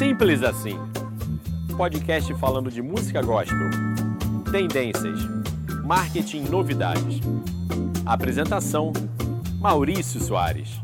Simples assim. Podcast falando de música gospel, tendências, marketing novidades. Apresentação: Maurício Soares.